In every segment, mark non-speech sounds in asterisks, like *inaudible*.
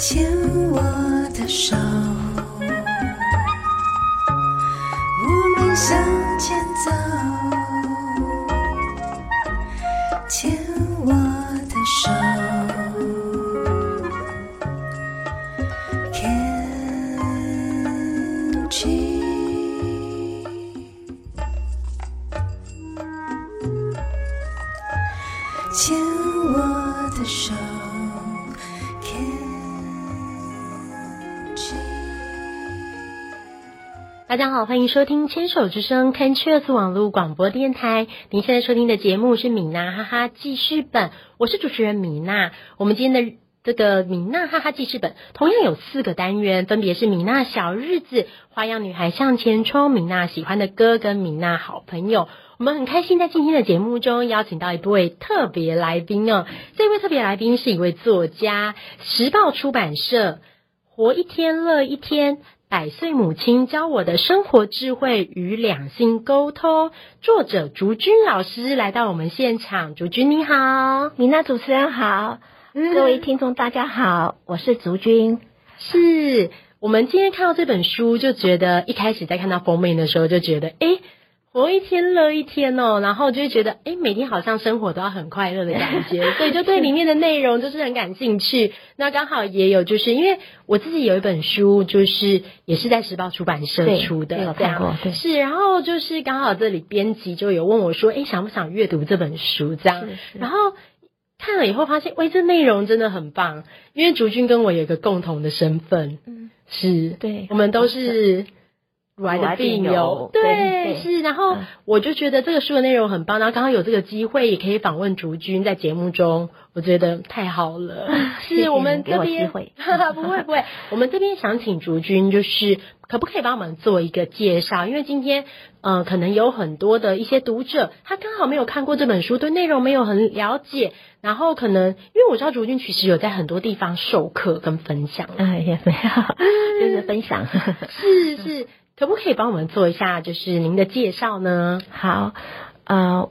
牵我的手，我们向前走。大家好，欢迎收听牵手之声 Can Cheers 网络广播电台。您现在收听的节目是米娜哈哈记事本，我是主持人米娜。我们今天的这个米娜哈哈记事本同样有四个单元，分别是米娜小日子、花样女孩向前冲、米娜喜欢的歌跟米娜好朋友。我们很开心在今天的节目中邀请到一位特别来宾哦，这位特别来宾是一位作家，时报出版社。活一天乐一天，百岁母亲教我的生活智慧与两性沟通。作者竹君老师来到我们现场，竹君你好，米娜主持人好，各位听众大家好，我是竹君。是我们今天看到这本书，就觉得一开始在看到封面的时候，就觉得诶。活一天乐一天哦，然后就会觉得，哎，每天好像生活都要很快乐的感觉，*laughs* 所以就对里面的内容就是很感兴趣。那刚好也有，就是因为我自己有一本书，就是也是在时报出版社出的，看过对是，然后就是刚好这里编辑就有问我说，哎，想不想阅读这本书？这样，是是然后看了以后发现，喂，这内容真的很棒，因为竹君跟我有一个共同的身份，嗯，是，对我们都是。乳癌的病友对，是，然后嗯我就觉得这个书的内容很棒，然后刚刚有这个机会，也可以访问竹君在节目中，我觉得太好了。是我们这边 *laughs* 不会不会，我们这边想请竹君，就是可不可以帮我们做一个介绍？因为今天，呃，可能有很多的一些读者，他刚好没有看过这本书，对内容没有很了解，然后可能因为我知道竹君其实有在很多地方授课跟分享，哎也没有，*laughs* 就是分享。是 *laughs* 是，可不可以帮我们做一下就是您的介绍呢？好，呃，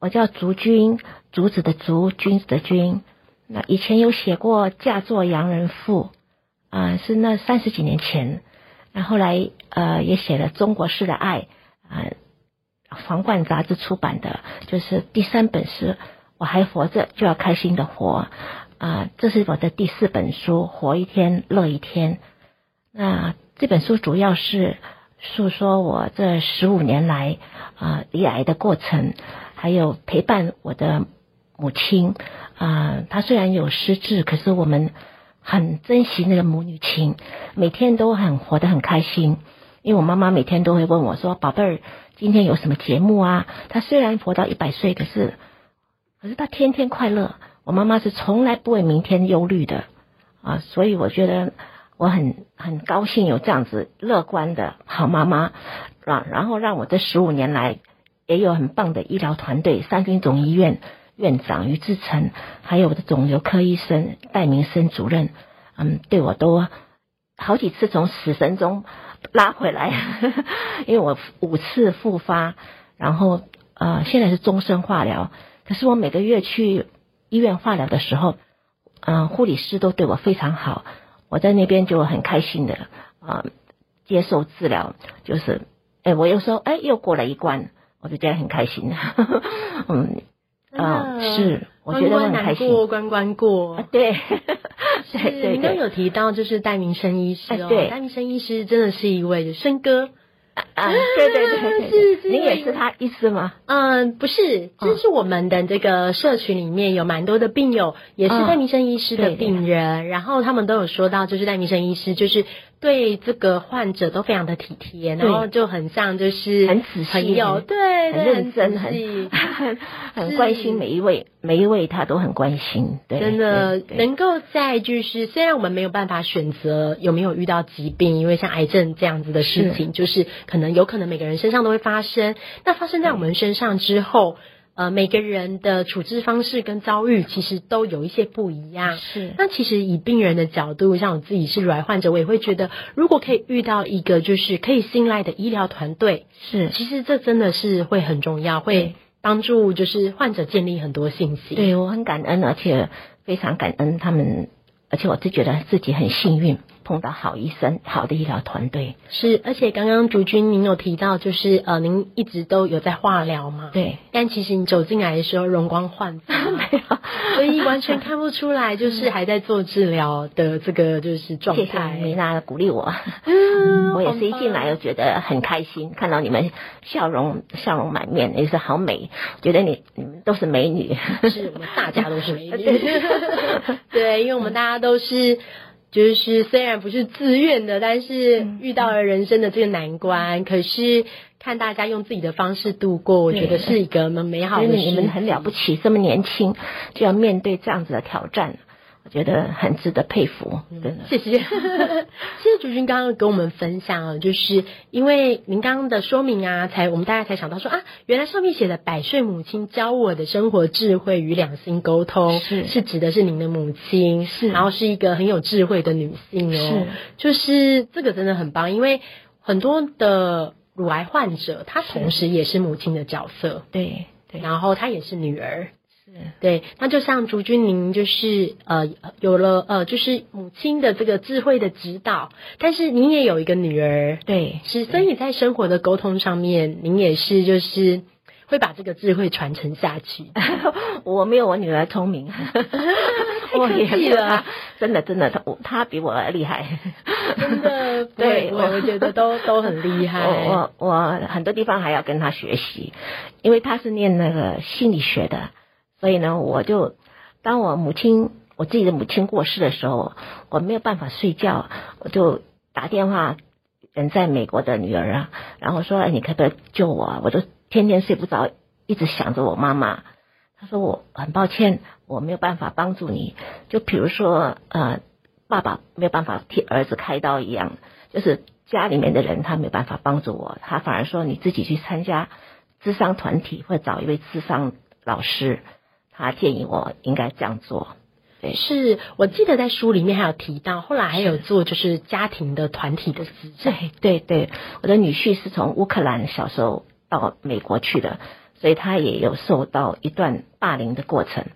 我叫竹君，竹子的竹，君子的君。那以前有写过《嫁作洋人妇》，啊、是那三十几年前。然后后来呃也写了《中国式的爱》，啊、皇冠杂志出版的，就是第三本是我还活着就要开心的活，啊、这是我的第四本书《活一天乐一天》。那这本书主要是诉说我这十五年来啊离癌的过程，还有陪伴我的母亲啊、她虽然有失智，可是我们很珍惜那个母女情，每天都很活得很开心。因为我妈妈每天都会问我说：“宝贝儿，今天有什么节目啊？”她虽然活到一百岁，可是可是她天天快乐。我妈妈是从来不为明天忧虑的啊，所以我觉得我很很高兴有这样子乐观的好妈妈，啊然后让我这十五年来也有很棒的医疗团队，三军总医院院长于志成，还有我的肿瘤科医生戴明生主任，嗯，对我都好几次从死神中拉回来，*laughs* 因为我五次复发，然后呃现在是终身化疗，可是我每个月去医院化疗的时候，嗯、护理师都对我非常好，我在那边就很开心的啊、呃接受治疗，就是哎我有时候哎又过了一关，我就觉得很开心，*laughs* 嗯啊、是我觉得很开心，过关关过。啊。对 *laughs* 是对对对您刚刚有提到就是戴明生医师哦，戴明生医师真的是一位生哥，啊 *laughs* 对对对对是是您也是他医师吗？嗯，不是，这是我们的这个社群里面有蛮多的病友，也是嗯戴明生医师的病人，然后他们都有说到，就是戴明生医师就是对这个患者都非常的体贴，然后就很像就是很仔细朋友，很对，很对认真，很 *laughs* 很是。关心每一位，每一位他都很关心，对，真的能够在就是，虽然我们没有办法选择有没有遇到疾病，因为像癌症这样子的事情，就是可能有可能每个人身上都会发生。那发生在我们身上之后，呃，每个人的处置方式跟遭遇其实都有一些不一样。是那其实以病人的角度，像我自己是乳癌患者，我也会觉得，如果可以遇到一个就是可以信赖的医疗团队，是，其实这真的是会很重要，会帮助就是患者建立很多信心。对我很感恩，而且非常感恩他们而且我就觉得自己很幸运，碰到好医生、好的医疗团队。是，而且刚刚竹君您有提到，就是呃，您一直都有在化疗嘛？对，但其实你走进来的时候容光焕发，*laughs* 没有，所以完全看不出来，就是还在做治疗的这个就是状态谢谢态。米娜鼓励我。*laughs* 嗯 *laughs* 我也是一进来就觉得很开心，看到你们笑容笑容满面，也是好美，觉得你你们都是美女。是我们大家都是美女，对，因为我们大家都是。就是虽然不是自愿的，但是遇到了人生的这个难关，可是看大家用自己的方式度过，我觉得是一个蛮美好的事你们很了不起，这么年轻就要面对这样子的挑战，我觉得很值得佩服，真的。谢谢，*laughs* 谢谢竹君刚刚跟我们分享了，就是因为您刚刚的说明啊，才我们大家才想到说啊，原来上面写的百岁母亲教我的生活智慧与两性沟通，是。是指的是您的母亲，是。然后是一个很有智慧的女性哦，是。就是这个真的很棒，因为很多的乳癌患者，她同时也是母亲的角色，对对，然后她也是女儿，是对，那就像竹君您就是呃有了呃就是母亲的这个智慧的指导，但是您也有一个女儿，对是所以在生活的沟通上面，您也是就是会把这个智慧传承下去。*laughs* 我没有我女儿聪明，*laughs* 我也客气了没有她，真的真的，她我她比我厉害。真的，*laughs* 对我我觉得都都很厉害。我我我很多地方还要跟她学习，因为她是念那个心理学的，所以呢，我就当我母亲我自己的母亲过世的时候，我没有办法睡觉，我就打电话人在美国的女儿啊，然后说：“哎，你可不可以救我？我就天天睡不着，一直想着我妈妈。”她说：“我很抱歉，我没有办法帮助你。就比如说，呃，爸爸没有办法替儿子开刀一样，就是家里面的人他没有办法帮助我，他反而说你自己去参加智商团体，或者找一位智商老师，他建议我应该这样做。对，是我记得在书里面还有提到，后来还有做就是家庭的团体的咨商。对对对，我的女婿是从乌克兰小时候到美国去的，所以他也有受到一段霸凌的过程，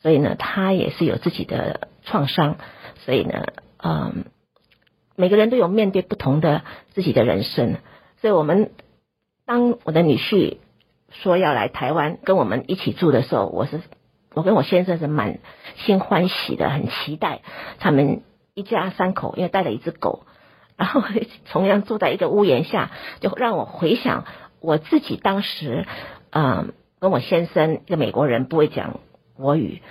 所以呢，他也是有自己的创伤，所以呢，嗯，每个人都有面对不同的自己的人生，所以我们当我的女婿说要来台湾跟我们一起住的时候，我是我跟我先生是满心欢喜的，很期待他们一家三口，因为带了一只狗。然后 *laughs* 同样坐在一个屋檐下，就让我回想我自己当时，嗯，跟我先生一个美国人不会讲国语，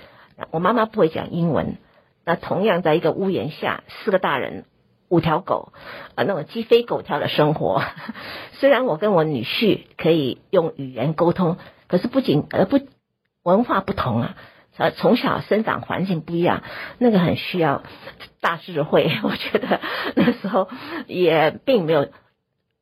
我妈妈不会讲英文，那同样在一个屋檐下，四个大人，五条狗，啊，那种鸡飞狗跳的生活。*laughs* 虽然我跟我女婿可以用语言沟通，可是不仅呃不文化不同啊。呃，从小生长环境不一样，那个很需要大智慧。*laughs* 我觉得那时候也并没有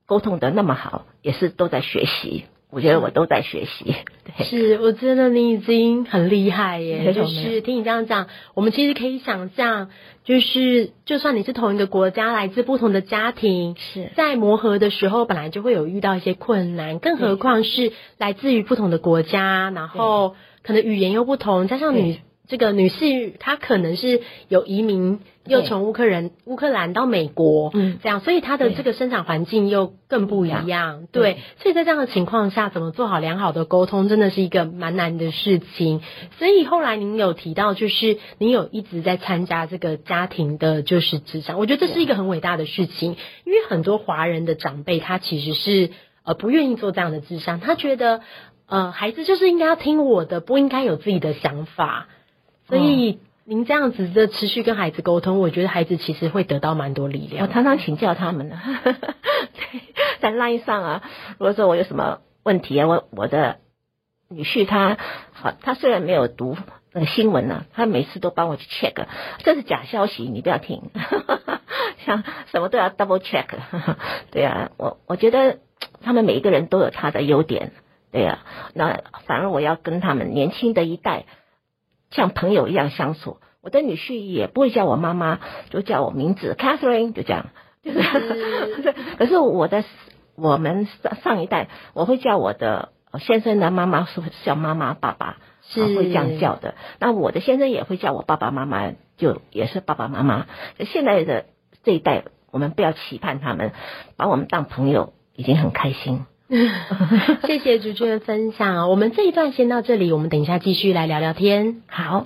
沟通的那么好，也是都在学习。我觉得我都在学习。对，是，我觉得你已经很厉害耶。就是听你这样讲，我们其实可以想象，就是就算你是同一个国家，来自不同的家庭，是在磨合的时候，本来就会有遇到一些困难，更何况是来自于不同的国家，然后可能语言又不同，加上女对这个女性，她可能是有移民，又对从乌克人乌克兰到美国，嗯。这样，所以她的对这个生长环境又更不一不一样，对对，所以在这样的情况下，怎么做好良好的沟通，真的是一个蛮难的事情。所以后来您有提到，就是您有一直在参加这个家庭的，就是职场，我觉得这是一个很伟大的事情，因为很多华人的长辈他其实是呃不愿意做这样的智商，他觉得呃孩子就是应该要听我的，不应该有自己的想法，所以。您这样子的持续跟孩子沟通，我觉得孩子其实会得到蛮多力量。我常常请教他们呢，*laughs* 对，在 line 上啊，如果说我有什么问题啊，我我的女婿他好，他虽然没有读那个新闻呢、他每次都帮我去 check，这是假消息，你不要听，*laughs* 像什么都要 double check，*laughs* 对啊，我我觉得他们每一个人都有他的优点，对啊，那反而我要跟他们年轻的一代像朋友一样相处。我的女婿也不会叫我妈妈，就叫我名字 Catherine，就这样。就是，*laughs* 可是我的我们上上一代，我会叫我的先生的妈妈是叫妈妈爸爸，是啊会这样叫的。那我的先生也会叫我爸爸妈妈，就也是爸爸妈妈。现在的这一代，我们不要期盼他们把我们当朋友，已经很开心。*laughs* 谢谢主持人分享，我们这一段先到这里，我们等一下继续来聊聊天。好。